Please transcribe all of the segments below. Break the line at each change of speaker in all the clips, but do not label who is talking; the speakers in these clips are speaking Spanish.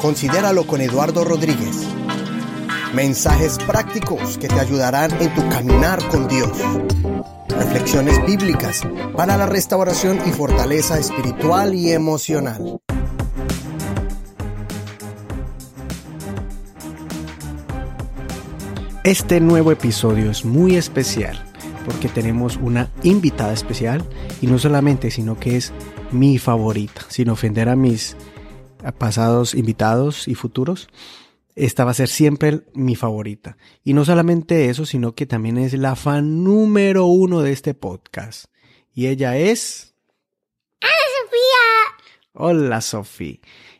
Considéralo con Eduardo Rodríguez. Mensajes prácticos que te ayudarán en tu caminar con Dios. Reflexiones bíblicas para la restauración y fortaleza espiritual y emocional. Este nuevo episodio es muy especial porque tenemos una invitada especial y no solamente, sino que es mi favorita, sin ofender a mis pasados invitados y futuros. Esta va a ser siempre mi favorita. Y no solamente eso, sino que también es la fan número uno de este podcast. Y ella es...
¡Hola, Sofía!
Hola, Sofía.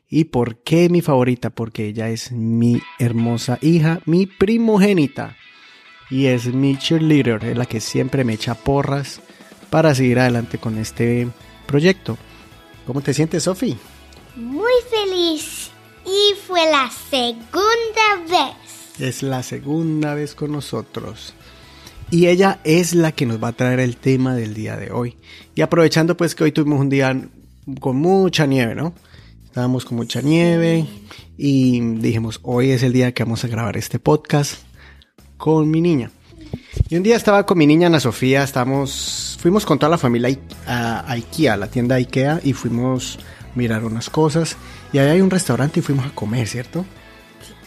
¿Y por qué mi favorita? Porque ella es mi hermosa hija, mi primogénita. Y es mi cheerleader, es la que siempre me echa porras para seguir adelante con este proyecto. ¿Cómo te sientes, Sofi?
Muy feliz. Y fue la segunda vez.
Es la segunda vez con nosotros. Y ella es la que nos va a traer el tema del día de hoy. Y aprovechando pues que hoy tuvimos un día con mucha nieve, ¿no? Estábamos con mucha nieve y dijimos, hoy es el día que vamos a grabar este podcast con mi niña. Y un día estaba con mi niña Ana Sofía, estamos, fuimos con toda la familia a, IKEA, la tienda IKEA, y fuimos a mirar unas cosas. Y ahí hay un restaurante y fuimos a comer, ¿cierto?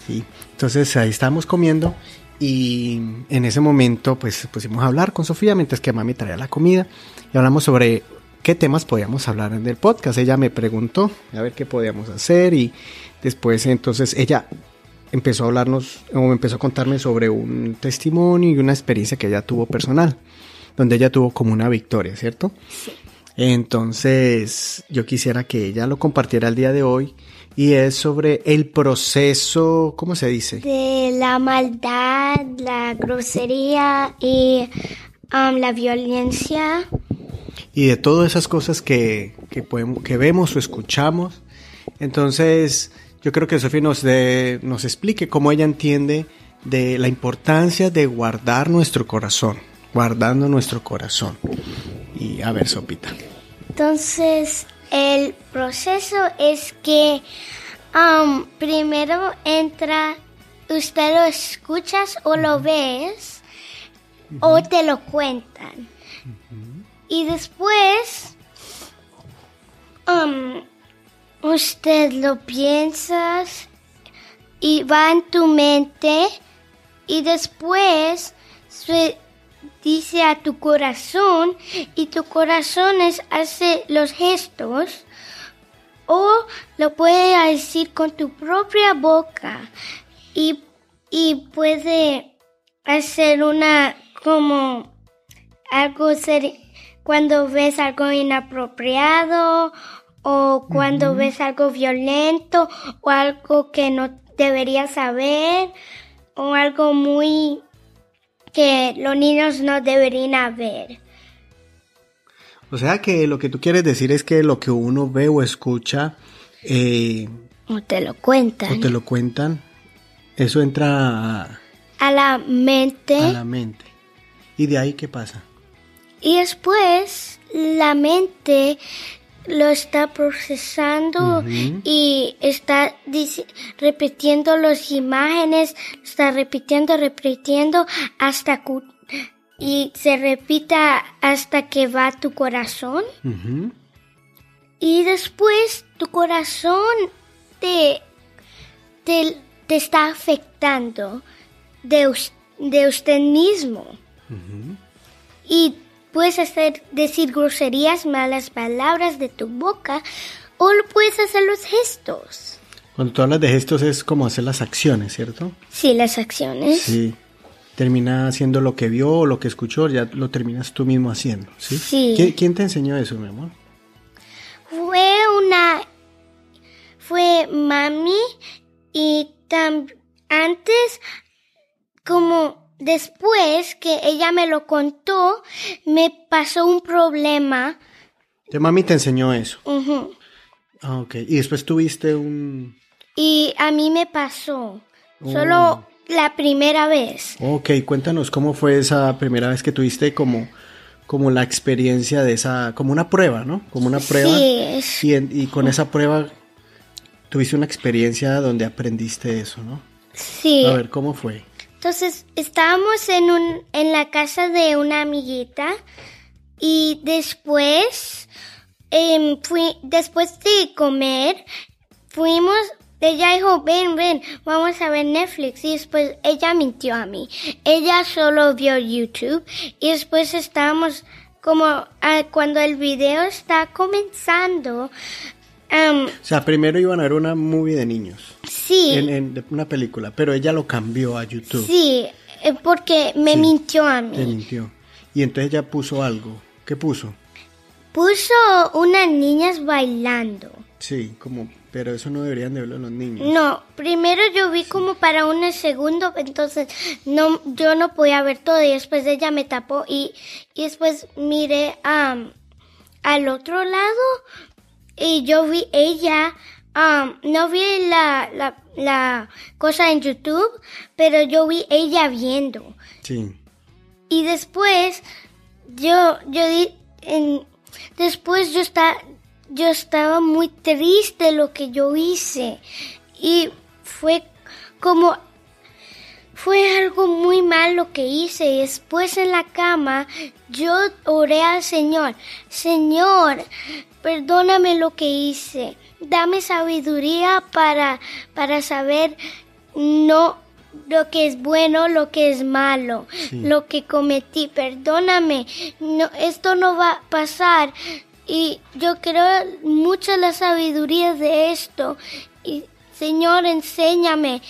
Sí. Entonces ahí estábamos comiendo y en ese momento pues pusimos a hablar con Sofía mientras que mami traía la comida y hablamos sobre qué temas podíamos hablar en el podcast. Ella me preguntó a ver qué podíamos hacer y después entonces ella empezó a hablarnos o empezó a contarme sobre un testimonio y una experiencia que ella tuvo personal, donde ella tuvo como una victoria, ¿cierto? Sí. Entonces yo quisiera que ella lo compartiera el día de hoy y es sobre el proceso, ¿cómo se dice?
De la maldad, la grosería y um, la violencia
y de todas esas cosas que, que, podemos, que vemos o escuchamos. Entonces, yo creo que Sofía nos, nos explique cómo ella entiende de la importancia de guardar nuestro corazón, guardando nuestro corazón. Y a ver, Sopita.
Entonces, el proceso es que um, primero entra, usted lo escuchas o lo ves o te lo cuentan. Y después, um, usted lo piensas y va en tu mente y después se dice a tu corazón y tu corazón es, hace los gestos o lo puede decir con tu propia boca y, y puede hacer una como algo ser cuando ves algo inapropiado o cuando ves algo violento o algo que no deberías saber o algo muy que los niños no deberían ver.
O sea que lo que tú quieres decir es que lo que uno ve o escucha... Eh,
o te lo cuentan.
O te lo cuentan. Eso entra
a, a la mente.
A la mente. ¿Y de ahí qué pasa?
Y después la mente lo está procesando y está repitiendo las imágenes, está repitiendo, repitiendo hasta y se repita hasta que va tu corazón. Y después tu corazón te, te, está afectando de, de usted mismo. Y Puedes hacer, decir groserías, malas palabras de tu boca o puedes hacer los gestos.
Cuando tú hablas de gestos es como hacer las acciones, ¿cierto?
Sí, las acciones.
Sí. Termina haciendo lo que vio o lo que escuchó, ya lo terminas tú mismo haciendo, ¿sí?
Sí.
¿Quién, te enseñó eso, mi amor?
Fue una... Fue mami y antes como después que ella me lo contó, me pasó un problema.
¿Tu mami te enseñó eso? Ah, ok. ¿Y después tuviste un...?
Y a mí me pasó. Solo oh. la primera vez.
Ok, cuéntanos cómo fue esa primera vez que tuviste como, como la experiencia de esa... Como una prueba, ¿no? Como una prueba.
Sí.
Y, y con esa prueba tuviste una experiencia donde aprendiste eso, ¿no?
Sí.
A ver, ¿cómo fue?
Entonces estábamos en un en la casa de una amiguita y después em, fui después de comer fuimos ella dijo ven ven vamos a ver Netflix y después ella mintió a mí. Ella solo vio YouTube y después estábamos como ah, cuando el video está comenzando em,
O sea, primero iban a ver una movie de niños,
sí
en, en- una película, pero ella lo cambió a YouTube.
sí eh, porque me
Sí.
mintió a mí
Te mintió. Y entonces ella puso algo. ¿Qué puso?
Puso unas niñas bailando.
Sí, como, pero eso no deberían de verlo los niños.
No, primero yo vi como para un segundo, entonces no, yo no podía ver todo y después ella me tapó y, y después miré am, al otro lado y yo vi ella, am, no vi la, la, la cosa en YouTube, pero yo vi ella viendo.
Sí.
Y después yo yo di en, después yo estaba yo estaba muy triste lo que yo hice y fue como fue algo muy mal lo que hice y después en la cama yo oré al Señor Señor perdóname lo que hice dame sabiduría para para saber no lo que es bueno, lo que es malo, lo que cometí. Perdóname, no, esto no va a pasar. Y yo creo mucho la sabiduría de esto. Y Señor, enséñame.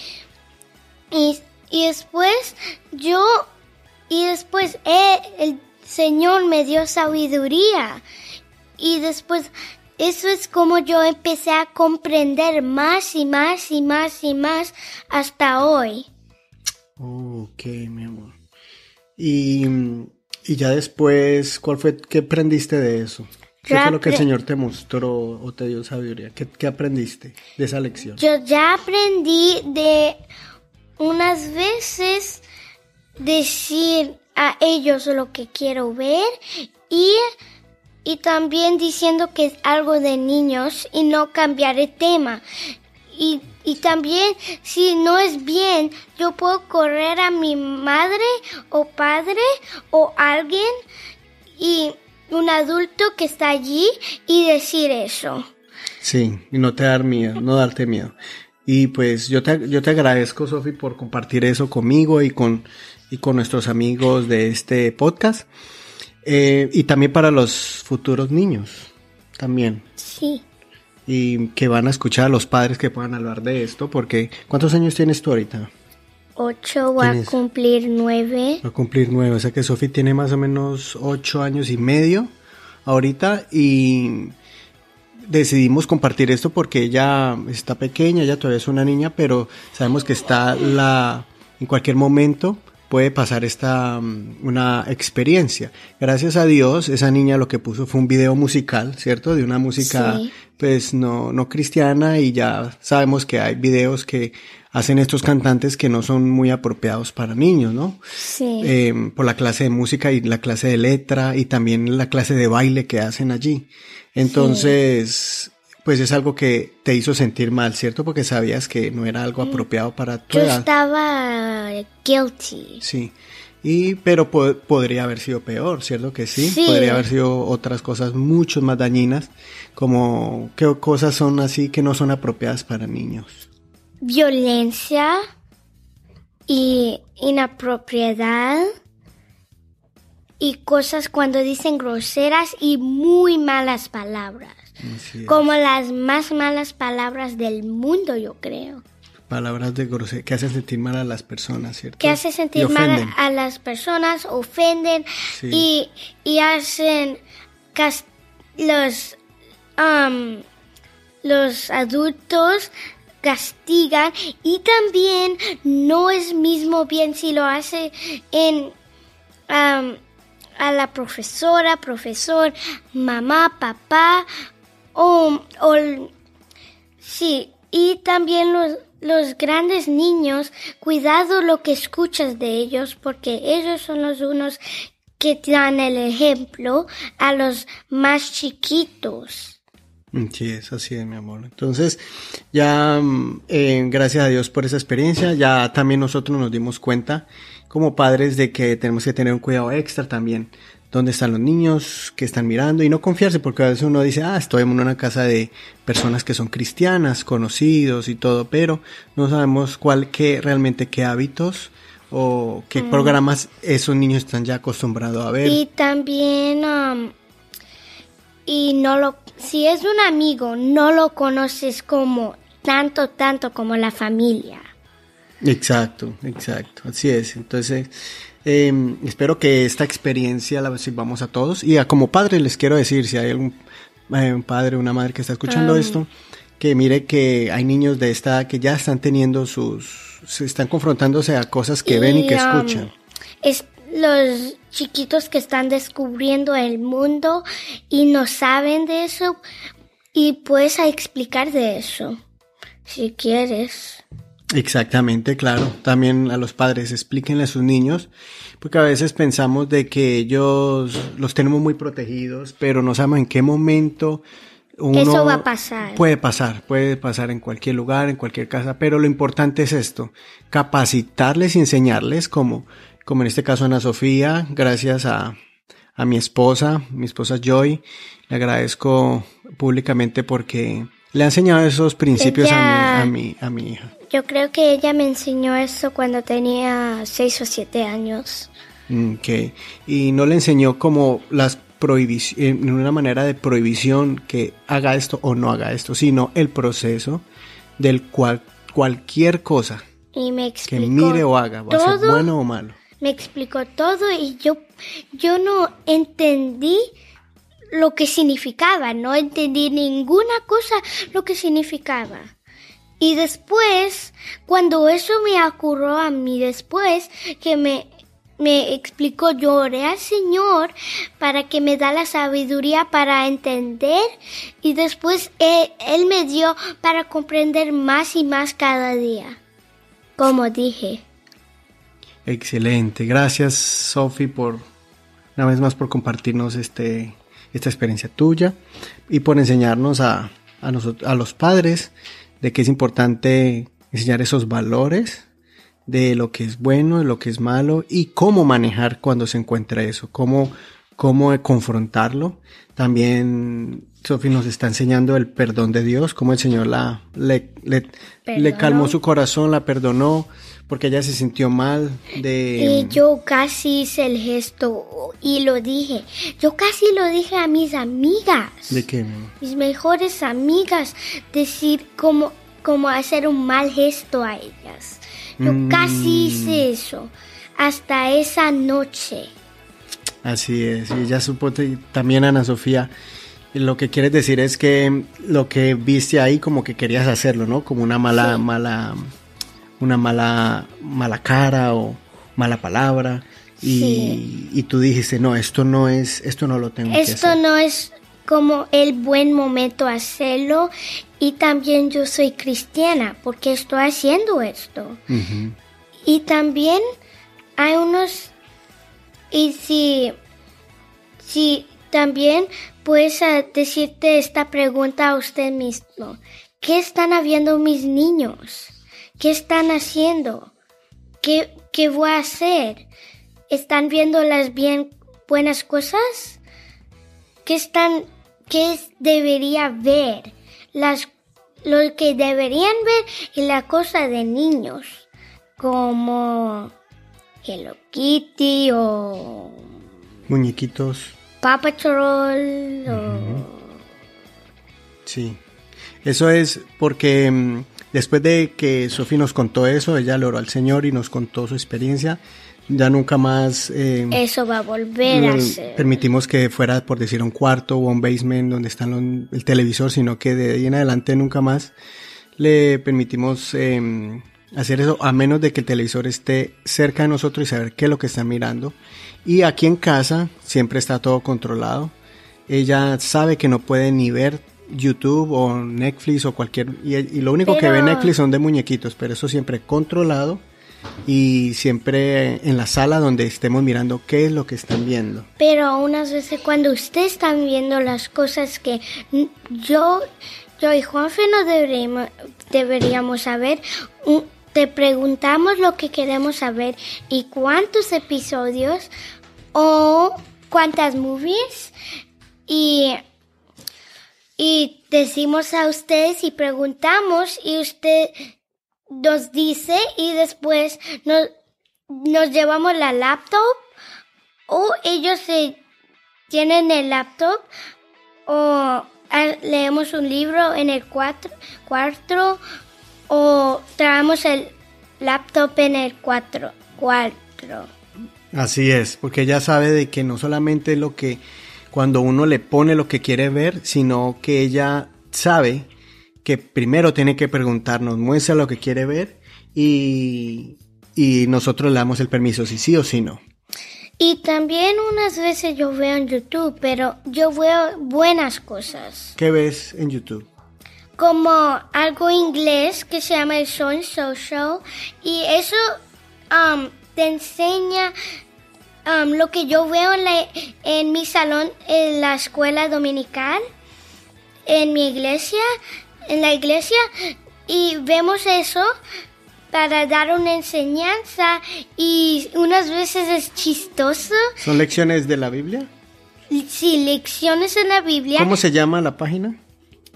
Y, y después yo, y después eh, el Señor me dio sabiduría. Y después, eso es como yo empecé a comprender más y más y más y más hasta hoy.
Ok, mi amor. Y, y ya después, ¿cuál fue, qué aprendiste de eso? ¿Qué fue lo que el Señor te mostró o te dio sabiduría? ¿Qué, qué aprendiste de esa lección?
Yo ya aprendí de unas veces decir a ellos lo que quiero ver y, y también diciendo que es algo de niños y no cambiar el tema. Y, y también, si no es bien, yo puedo correr a mi madre o padre o alguien y un adulto que está allí y decir eso.
Sí, y no te dar miedo, no darte miedo. Y pues yo te, yo te agradezco, Sofi, por compartir eso conmigo y con, y con nuestros amigos de este podcast. Eh, y también para los futuros niños, también.
Sí.
Y que van a escuchar a los padres que puedan hablar de esto, porque ¿cuántos años tienes tú ahorita?
Ocho va a cumplir nueve.
Va a cumplir nueve, o sea que Sofi tiene más o menos ocho años y medio ahorita y decidimos compartir esto porque ella está pequeña, ella todavía es una niña, pero sabemos que está la en cualquier momento puede pasar esta mm, una experiencia. Gracias a Dios, esa niña lo que puso fue un video musical, ¿cierto? De una música
Sí.
pues no no cristiana y ya sabemos que hay videos que hacen estos cantantes que no son muy apropiados para niños, ¿no?
Sí.
eh, por la clase de música y la clase de letra y también la clase de baile que hacen allí. Entonces, pues es algo que te hizo sentir mal, ¿cierto? Porque sabías que no era algo apropiado para tu
Yo
edad.
estaba guilty.
Sí. Y, pero po- podría haber sido peor, ¿cierto que sí?
Sí.
Podría haber sido otras cosas mucho más dañinas, como qué cosas son así que no son apropiadas para niños.
Violencia y inapropiedad y cosas cuando dicen groseras y muy malas palabras. Como las más malas palabras del mundo, yo creo.
Palabras de grosería que hacen sentir mal a las personas, ¿cierto?
Que hace
Y
sentir mal a, las personas, ofenden
Sí.
y, y hacen los, am, los adultos castigan y también no es mismo bien si lo hace en a la profesora, profesor, mamá, papá o, o Sí, y también los, los grandes niños, cuidado lo que escuchas de ellos, porque ellos son los unos que dan el ejemplo a los más chiquitos.
Sí, es así mi amor. Entonces, ya mm, eh, gracias a Dios por esa experiencia, ya también nosotros nos dimos cuenta como padres de que tenemos que tener un cuidado extra también. Dónde están los niños que están mirando y no confiarse porque a veces uno dice, ah, estoy en una casa de personas que son cristianas, conocidos y todo, pero no sabemos cuál, qué, realmente qué hábitos o qué
Mm.
programas esos niños están ya acostumbrados a ver.
Y también, um, y no lo, si es un amigo, no lo conoces como tanto, tanto como la familia.
Exacto, exacto, así es. Entonces, eh, espero que esta experiencia la sirvamos a todos. Y a como padres les quiero decir, si hay algún eh, un padre o una madre que está escuchando
Ah.
esto, que mire que hay niños de esta edad que ya están teniendo sus, se están confrontándose a cosas que ven y que
um,
escuchan.
es los chiquitos que están descubriendo el mundo y no saben de eso y puedes explicar de eso si quieres.
Exactamente, claro. También a los padres explíquenle a sus niños, porque a veces pensamos de que ellos los tenemos muy protegidos, pero no sabemos en qué momento uno
Eso va a pasar.
Puede pasar, puede pasar en cualquier lugar, en cualquier casa, pero lo importante es esto, capacitarles y enseñarles como, como en este caso Ana Sofía, gracias a, a mi esposa, mi esposa Joy, le agradezco públicamente porque le ha enseñado esos principios a, mi, a, mi, a mi hija.
Yo creo que ella me enseñó eso cuando tenía seis o siete años.
Mm, Ok. Y no le enseñó como las prohibiciones, en una manera de prohibición que haga esto o no haga esto, sino el proceso del cual cualquier cosa
Y me
que mire o haga, va a ser
todo.
bueno o malo.
Me explicó todo y yo, yo no entendí lo que significaba, no entendí ninguna cosa lo que significaba. Y después, cuando eso me ocurrió a mí después, que me, me explicó, lloré al Señor para que me da la sabiduría para entender y después él, él me dio para comprender más y más cada día. Como dije.
Excelente. Gracias, Sofi, por una vez más por compartirnos este, esta experiencia tuya y por enseñarnos a, a, nosotros, a los padres de que es importante enseñar esos valores de lo que es bueno, de lo que es malo y cómo manejar cuando se encuentra eso, cómo, cómo confrontarlo. También Sofi nos está enseñando el perdón de Dios, cómo el Señor la, le, le, le calmó su corazón, la perdonó, porque ella se sintió mal de...
Y yo casi hice el gesto y lo dije. Yo casi lo dije a mis amigas,
¿De qué?
mis mejores amigas, decir cómo, cómo hacer un mal gesto a ellas. Yo
Mm.
casi hice eso hasta esa noche.
Así es, y ella supo también Ana Sofía, lo que quieres decir es que lo que viste ahí como que querías hacerlo, ¿no? Como una mala,
Sí.
mala, una mala, mala cara o mala palabra. Y,
Sí.
y tú dijiste, no, esto no es, esto no lo tengo que
Esto
hacer.
no es como el buen momento hacerlo y también yo soy cristiana porque estoy haciendo esto. Y también hay unos, y si, si también puedes eh, decirte esta pregunta a usted mismo, ¿qué están haciendo mis niños? ¿Qué están haciendo? ¿Qué, qué voy a hacer? ¿Están viendo las bien buenas cosas? ¿Qué están, qué debería ver? Las, lo que deberían ver y la cosa de niños como Hello Kitty o
Muñequitos,
Paw Patrol o...
sí. Eso es porque mm, después de que Sofía nos contó eso, ella le oró al Señor y nos contó su experiencia, ya nunca más... eh,
Eso va a volver a
Mm,
ser.
Permitimos que fuera, por decir, un cuarto o un basement donde está el televisor, sino que de ahí en adelante nunca más le permitimos eh, hacer eso, a menos de que el televisor esté cerca de nosotros y saber qué es lo que está mirando. Y aquí en casa siempre está todo controlado. Ella sabe que no puede ni ver YouTube o Netflix o cualquier... Y, y lo único que ve Netflix son de muñequitos, pero eso siempre controlado. y siempre en la sala donde estemos mirando qué es lo que están viendo.
Pero unas veces cuando ustedes están viendo las cosas que yo, yo y Juanfe no deberíamos, deberíamos saber, te preguntamos lo que queremos saber y cuántos episodios o cuántas movies y, y decimos a ustedes y preguntamos y usted nos dice y después nos, nos llevamos la laptop o ellos se tienen el laptop o ah, leemos un libro en el cuatro, cuarto o traemos el laptop en el cuatro, cuatro.
Así es, porque ella sabe de que no solamente lo que cuando uno le pone lo que quiere ver, sino que ella sabe que primero tiene que preguntarnos, muestra lo que quiere ver y, y nosotros le damos el permiso si sí o si no.
Y también unas veces yo veo en YouTube, pero yo veo buenas cosas.
¿Qué ves en YouTube?
como algo inglés que se llama el So and So Show y eso um, te enseña um, lo que yo veo en, la- en mi salón en la escuela dominical, en mi iglesia, en la iglesia y vemos eso para dar una enseñanza y unas veces es chistoso.
¿Son lecciones de la Biblia?
Sí, lecciones en la Biblia.
¿Cómo se llama la página?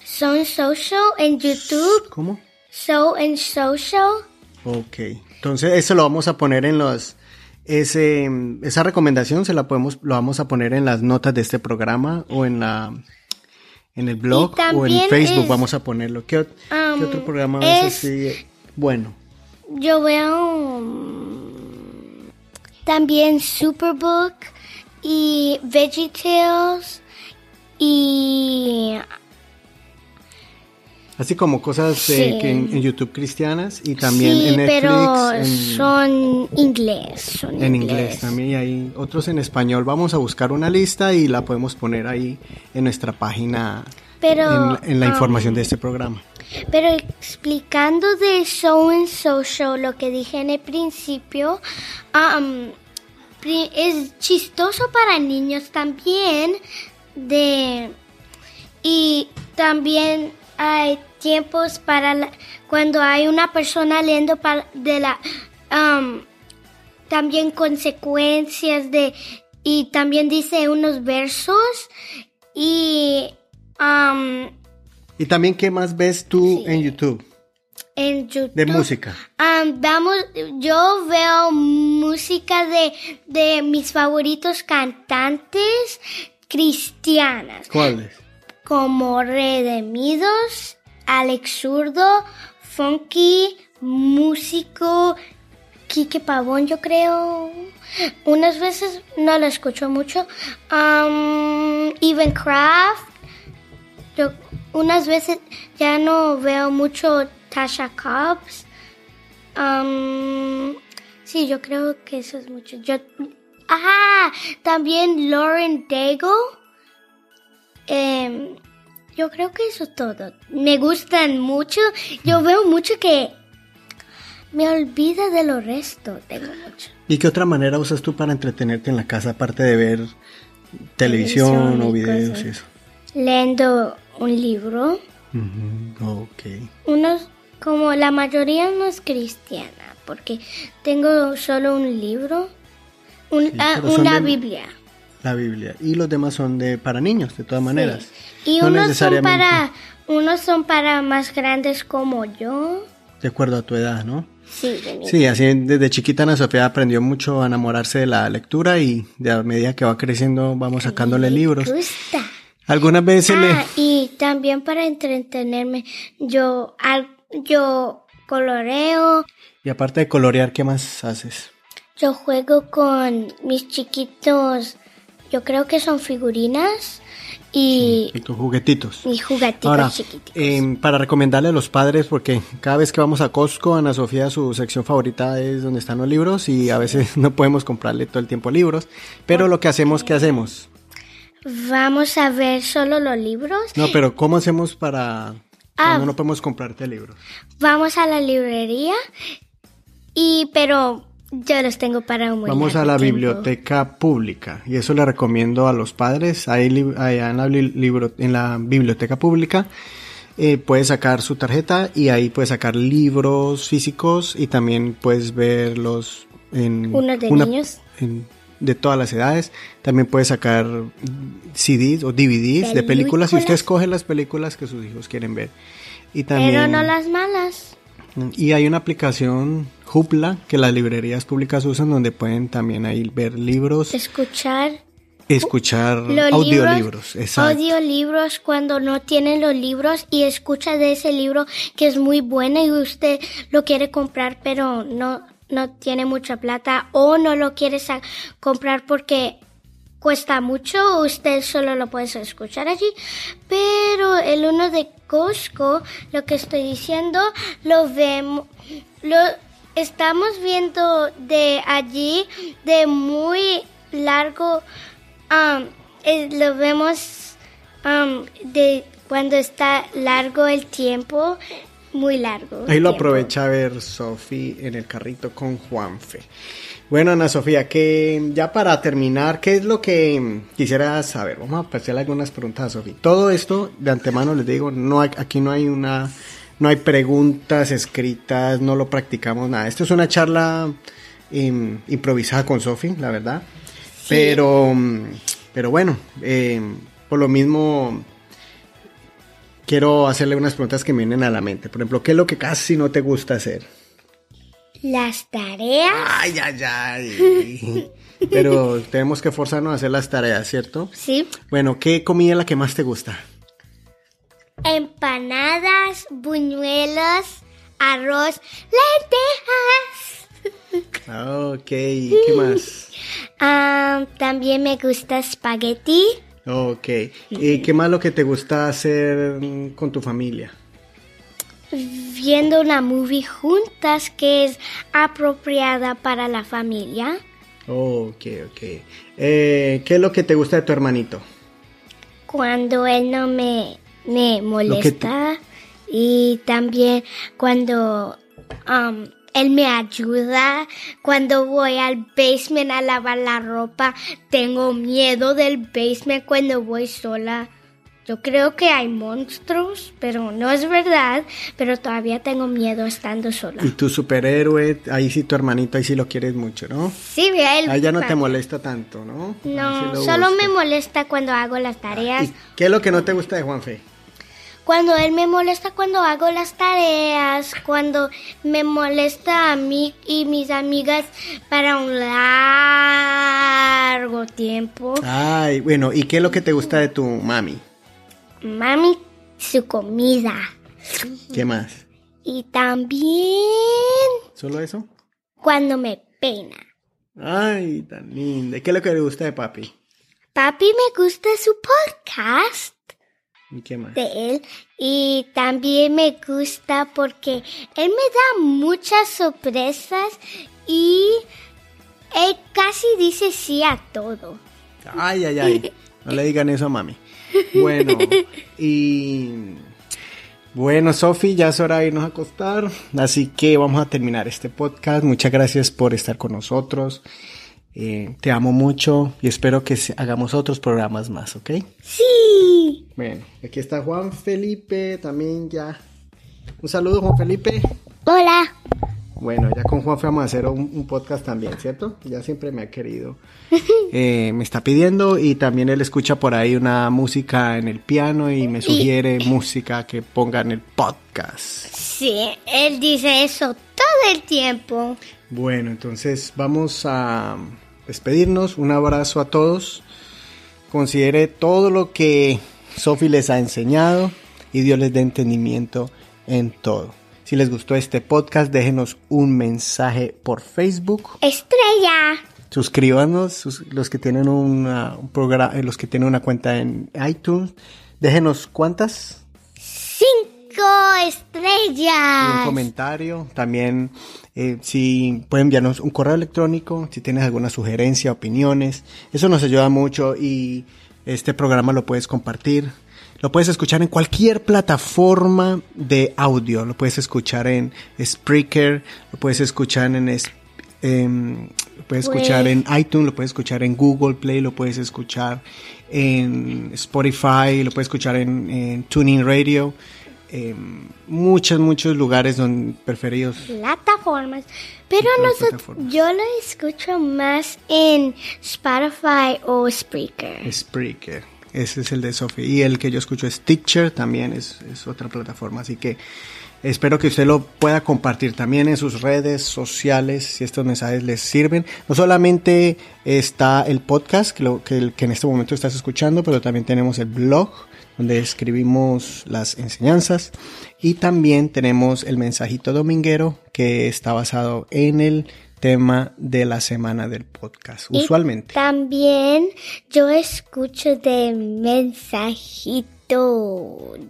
So and So Show en YouTube.
¿Cómo?
So and So Show.
Ok, entonces eso lo vamos a poner en los... Ese, esa recomendación se la podemos, lo vamos a poner en las notas de este programa o en la en el blog o en Facebook
es-
vamos a ponerlo. ¿Qué, qué
Um,
otro programa es así? Bueno,
Yo veo también Superbook y VeggieTales y
así como cosas
Sí.
que en, en YouTube cristianas y también
sí,
en Netflix,
pero
en,
son inglés, son
en inglés también y hay otros en español. Vamos a buscar una lista y la podemos poner ahí en nuestra página
Pero,
en, en la
um,
información de este programa.
Pero explicando de So and So Show, lo que dije en el principio, um, es chistoso para niños también. De, y también hay tiempos para la- cuando hay una persona leyendo para, de la um, también consecuencias de y también dice unos versos y um,
Y también, ¿qué más ves tú
Sí.
en YouTube
en YouTube.
de música?
Am, vamos, yo veo música de, de mis favoritos cantantes cristianas,
¿Cuáles?
Como Redimidos, Alex Zurdo, Funky, Músico, Quique Pavón, yo creo. Unas veces no lo escucho mucho. Am, Even Craft. Yo unas veces ya no veo mucho Tasha Cobbs. Am, sí, yo creo que eso es mucho. Yo, ah, también Lauren Daigle. Em, yo creo que eso es todo. Me gustan mucho. Yo veo mucho que me olvida de lo resto. Tengo mucho.
¿Y qué otra manera usas tú para entretenerte en la casa aparte de ver televisión,
Televisión
o videos
cosas.
y eso?
Leyendo un libro.
Ujú, Ok.
Unos, como la mayoría no es cristiana, porque tengo solo un libro, un-
Sí,
ah, una
de-
Biblia.
La Biblia. Y los demás son de para niños, de todas maneras.
Y
No
unos son para, unos son para más grandes como yo.
De acuerdo a tu edad, ¿no?
Sí, de
Sí, así desde chiquita Ana Sofía aprendió mucho a enamorarse de la lectura y de a medida que va creciendo vamos sacándole libros.
Me gusta.
Algunas veces le...
Ah, y también para entretenerme, yo, al- yo coloreo,
Y aparte de colorear, ¿qué más haces?
yo juego con mis chiquitos, yo creo que son figurinas y,
Y tus juguetitos.
y juguetitos
Ahora,
chiquiticos.
em, para recomendarle a los padres, porque cada vez que vamos a Costco, Ana Sofía, su sección favorita es donde están los libros y a veces no podemos comprarle todo el tiempo libros. Pero lo que hacemos, ¿qué hacemos?
Vamos a ver solo los libros.
No, pero ¿cómo hacemos para
Ah.
no podemos comprarte libros?
Vamos a la librería Y pero yo los tengo para un buen
Vamos a la
tiempo.
biblioteca pública y eso le recomiendo a los padres. Ahí allá en la, bli- libro- en la biblioteca pública eh, puedes sacar su tarjeta y ahí puedes sacar libros físicos y también puedes verlos en
Unos de niños.
en- de todas las edades. También puedes sacar CDs o DVDs de películas y usted
Películas.
escoge las películas que sus hijos quieren ver. Y también
Pero no las malas.
Y hay una aplicación Hoopla que las librerías públicas usan donde pueden también ahí ver libros,
Escuchar
escuchar
los
audiolibros.
libros,
Exacto.
audiolibros cuando no tienen los libros y escucha de ese libro que es muy bueno y usted lo quiere comprar pero no no tiene mucha plata o no lo quiere comprar porque cuesta mucho, usted solo lo puede escuchar allí, pero el uno de Costco, lo que estoy diciendo, lo vemos, lo estamos viendo de allí, de muy largo, um, eh, lo vemos um, de cuando está largo el tiempo, muy largo.
Ahí lo
tiempo.
aprovecha a ver Sofi en el carrito con Juanfe. Bueno, Ana Sofía, que ya para terminar, ¿qué es lo que quisiera saber? Vamos a hacerle algunas preguntas a Sofi. Todo esto, de antemano les digo, no hay, aquí no hay una, no hay preguntas escritas, no lo practicamos nada. Esto es una charla em, improvisada con Sofi, la verdad. Pero, mm, pero bueno, em, por lo mismo quiero hacerle unas preguntas que me vienen a la mente. Por ejemplo, ¿qué es lo que casi no te gusta hacer?
Las tareas.
Ay, ay, ay. Pero tenemos que forzarnos a hacer las tareas, ¿cierto?
Sí.
Bueno, ¿qué comida es la que más te gusta?
Empanadas, buñuelos, arroz, lentejas.
Ok, ¿qué más?
Ah, también me gusta espagueti.
Ok, ¿y qué más lo que te gusta hacer con tu familia?
Viendo una movie juntas que es apropiada para la familia.
Ok, ok. Eh, ¿Qué es lo que te gusta de tu hermanito?
Cuando él no me, me molesta. Y también cuando um, él me ayuda. Cuando voy al basement a lavar la ropa. Tengo miedo del basement cuando voy sola. Yo creo que hay monstruos, pero no es verdad. Pero todavía tengo miedo estando sola.
Y tu superhéroe, ahí sí tu hermanito, ahí sí lo quieres mucho, ¿no?
Sí, ve él.
Ahí ya no te molesta tanto, ¿no? Sí
No,
lo
solo me molesta cuando hago las tareas.
¿Y qué es lo que no te gusta de Juanfe?
Cuando él me molesta cuando hago las tareas, cuando me molesta a mí y mis amigas para un largo tiempo.
Ay, bueno, ¿y qué es lo que te gusta de tu mami?
Mami, su comida.
¿Qué más?
Y también
¿Solo eso?
cuando me peina.
Ay, tan linda. ¿Y qué es lo que le gusta de papi?
Papi me gusta su podcast
¿Y qué más?
de él y también me gusta porque él me da muchas sorpresas y él casi dice sí a todo.
Ay, ay, ay. No le digan eso a mami. Bueno, y... Bueno, Sofi, ya es hora de irnos a acostar. Así que vamos a terminar este podcast. Muchas gracias por estar con nosotros. Eh, te amo mucho y espero que hagamos otros programas más, ¿ok?
Sí.
Bueno, aquí está Juan Felipe también ya. Un saludo, Juan Felipe.
Hola.
Bueno, ya con Juan vamos a hacer un, un podcast también, ¿cierto? Ya siempre me ha querido. Eh, me está pidiendo y también él escucha por ahí una música en el piano y me sugiere música que ponga en el podcast.
Sí, él dice eso todo el tiempo.
Bueno, entonces vamos a despedirnos. Un abrazo a todos. Considere todo lo que Sofi les ha enseñado y Dios les dé entendimiento en todo. Si les gustó este podcast, déjenos un mensaje por Facebook.
Estrella.
Suscríbanos, sus- los que tienen una, un programa, los que tienen una cuenta en iTunes. Déjenos cuántas
Cinco
y un
estrellas.
comentario. También, eh, si pueden enviarnos un correo electrónico, si tienes alguna sugerencia, opiniones. Eso nos ayuda mucho y este programa lo puedes compartir. Lo puedes escuchar en cualquier plataforma de audio. Lo puedes escuchar en Spreaker, lo puedes escuchar en, em, lo puedes escuchar en iTunes, lo puedes escuchar en Google Play, lo puedes escuchar en Spotify, lo puedes escuchar en, en Tuning Radio. em, muchos, muchos lugares donde preferidos.
plataformas. Pero nosotros, yo lo escucho más en Spotify o Spreaker.
Spreaker. Ese es el de Sophie. Y el que yo escucho es Teacher, también es, es otra plataforma. Así que espero que usted lo pueda compartir también en sus redes sociales si estos mensajes les sirven. No solamente está el podcast que, lo, que, que en este momento estás escuchando, pero también tenemos el blog donde escribimos las enseñanzas y también tenemos el mensajito dominguero que está basado en el tema de la semana del podcast,
Y
usualmente.
También yo escucho de mensajito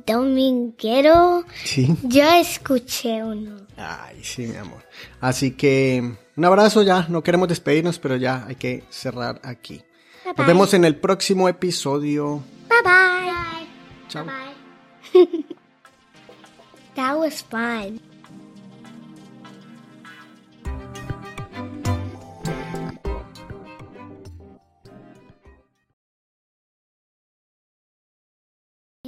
dominguero.
Sí.
Yo escuché uno.
Ay, sí, mi amor. Así que un abrazo ya. No queremos despedirnos, pero ya hay que cerrar aquí.
Bye,
Nos
bye.
vemos en el próximo episodio.
Bye bye.
Chao.
Bye. that was fun.